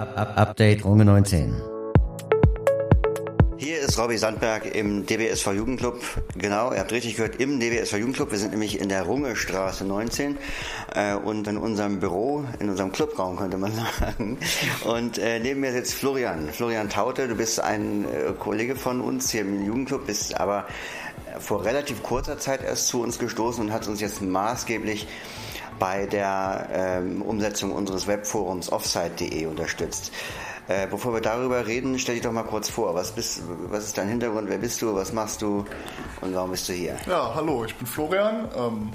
Update Runge 19. Hier ist Robby Sandberg im DBSV Jugendclub. Genau, ihr habt richtig gehört, im DBSV Jugendclub. Wir sind nämlich in der Rungestraße 19 äh, und in unserem Büro, in unserem Clubraum könnte man sagen. Und äh, neben mir sitzt Florian. Florian Taute, du bist ein äh, Kollege von uns hier im Jugendclub, bist aber vor relativ kurzer Zeit erst zu uns gestoßen und hat uns jetzt maßgeblich bei der ähm, Umsetzung unseres Webforums offsite.de unterstützt. Äh, bevor wir darüber reden, stell dich doch mal kurz vor. Was, bist, was ist dein Hintergrund? Wer bist du? Was machst du? Und warum bist du hier? Ja, hallo, ich bin Florian. Ähm,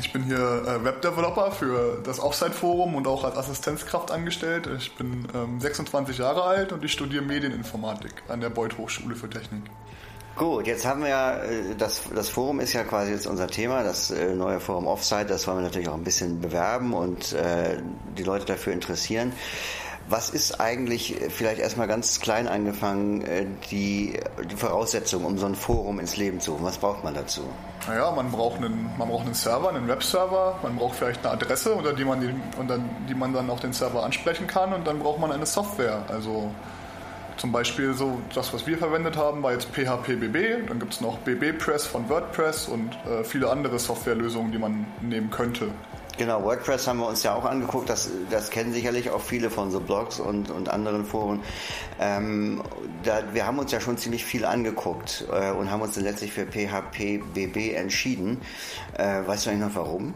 ich bin hier äh, Webdeveloper für das Offsite-Forum und auch als Assistenzkraft angestellt. Ich bin ähm, 26 Jahre alt und ich studiere Medieninformatik an der Beuth Hochschule für Technik. Gut, jetzt haben wir ja, äh, das, das Forum ist ja quasi jetzt unser Thema, das äh, neue Forum Offsite, das wollen wir natürlich auch ein bisschen bewerben und äh, die Leute dafür interessieren. Was ist eigentlich, äh, vielleicht erstmal ganz klein angefangen, die, die Voraussetzung, um so ein Forum ins Leben zu rufen? Was braucht man dazu? Naja, man braucht einen, man braucht einen Server, einen Webserver, man braucht vielleicht eine Adresse, unter die man, die, unter die man dann auch den Server ansprechen kann und dann braucht man eine Software. Also zum Beispiel so das, was wir verwendet haben, war jetzt PHPBB. Dann gibt es noch BBPress von WordPress und äh, viele andere Softwarelösungen, die man nehmen könnte. Genau, WordPress haben wir uns ja auch angeguckt. Das, das kennen sicherlich auch viele von so Blogs und, und anderen Foren. Ähm, da, wir haben uns ja schon ziemlich viel angeguckt äh, und haben uns dann letztlich für PHPBB entschieden. Äh, weißt du eigentlich noch warum?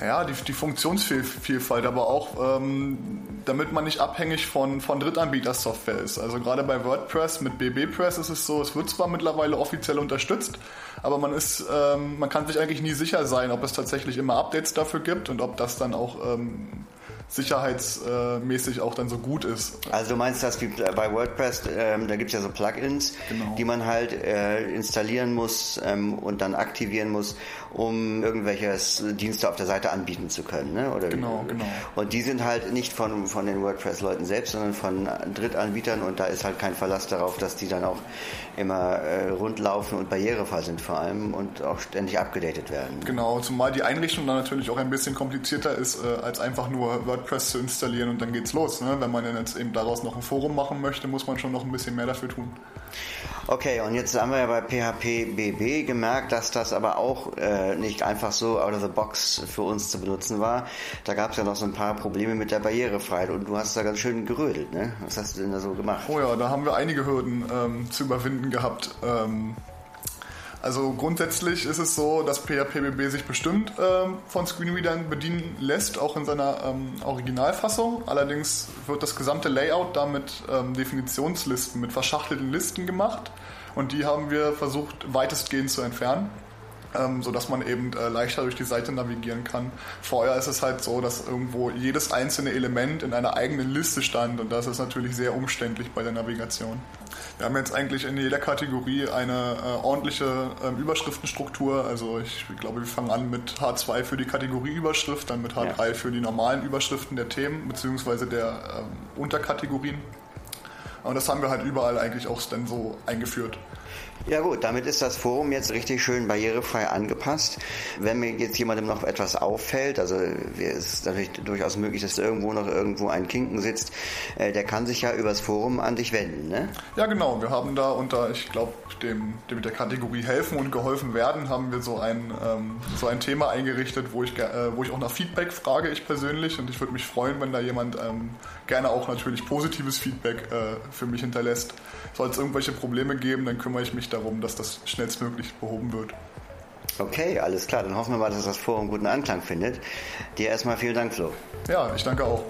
Ja, die, die Funktionsvielfalt, aber auch ähm, damit man nicht abhängig von, von Drittanbieter-Software ist. Also gerade bei WordPress mit BBPress ist es so, es wird zwar mittlerweile offiziell unterstützt, aber man ist, ähm, man kann sich eigentlich nie sicher sein, ob es tatsächlich immer Updates dafür gibt und ob das dann auch ähm, sicherheitsmäßig auch dann so gut ist. Also du meinst das wie bei WordPress, ähm, da gibt es ja so Plugins, genau. die man halt äh, installieren muss ähm, und dann aktivieren muss, um irgendwelche Dienste auf der Seite anbieten zu können. Ne? Oder, genau, genau. Und die sind halt nicht von, von den WordPress-Leuten selbst, sondern von Drittanbietern und da ist halt kein Verlass darauf, dass die dann auch immer äh, rundlaufen und barrierefrei sind vor allem und auch ständig abgedatet werden. Genau, zumal die Einrichtung dann natürlich auch ein bisschen komplizierter ist, äh, als einfach nur WordPress zu installieren und dann geht's los. Ne? Wenn man dann jetzt eben daraus noch ein Forum machen möchte, muss man schon noch ein bisschen mehr dafür tun. Okay, und jetzt haben wir ja bei PHP BB gemerkt, dass das aber auch äh, nicht einfach so out of the box für uns zu benutzen war. Da gab es ja noch so ein paar Probleme mit der Barrierefreiheit und du hast da ganz schön gerödelt, ne? Was hast du denn da so gemacht? Oh ja, da haben wir einige Hürden ähm, zu überwinden gehabt. Ähm, also grundsätzlich ist es so, dass PHPBB sich bestimmt ähm, von Screenreadern bedienen lässt, auch in seiner ähm, Originalfassung. Allerdings wird das gesamte Layout damit ähm, Definitionslisten mit verschachtelten Listen gemacht und die haben wir versucht weitestgehend zu entfernen ähm, sodass man eben äh, leichter durch die Seite navigieren kann. Vorher ist es halt so, dass irgendwo jedes einzelne Element in einer eigenen Liste stand und das ist natürlich sehr umständlich bei der Navigation. Wir haben jetzt eigentlich in jeder Kategorie eine äh, ordentliche äh, Überschriftenstruktur. Also ich glaube, wir fangen an mit H2 für die Kategorieüberschrift, dann mit H3 ja. für die normalen Überschriften der Themen bzw. der ähm, Unterkategorien. Und das haben wir halt überall eigentlich auch dann so eingeführt. Ja gut, damit ist das Forum jetzt richtig schön barrierefrei angepasst. Wenn mir jetzt jemandem noch etwas auffällt, also es ist natürlich durchaus möglich, dass irgendwo noch irgendwo ein Kinken sitzt, äh, der kann sich ja übers Forum an dich wenden, ne? Ja genau, wir haben da unter, ich glaube, dem, dem mit der Kategorie helfen und geholfen werden, haben wir so ein, ähm, so ein Thema eingerichtet, wo ich, äh, wo ich auch nach Feedback frage, ich persönlich. Und ich würde mich freuen, wenn da jemand ähm, gerne auch natürlich positives Feedback äh, für mich hinterlässt. Soll es irgendwelche Probleme geben, dann kümmere ich mich darum, dass das schnellstmöglich behoben wird. Okay, alles klar. Dann hoffen wir mal, dass das Forum guten Anklang findet. Dir erstmal vielen Dank, Flo. Ja, ich danke auch.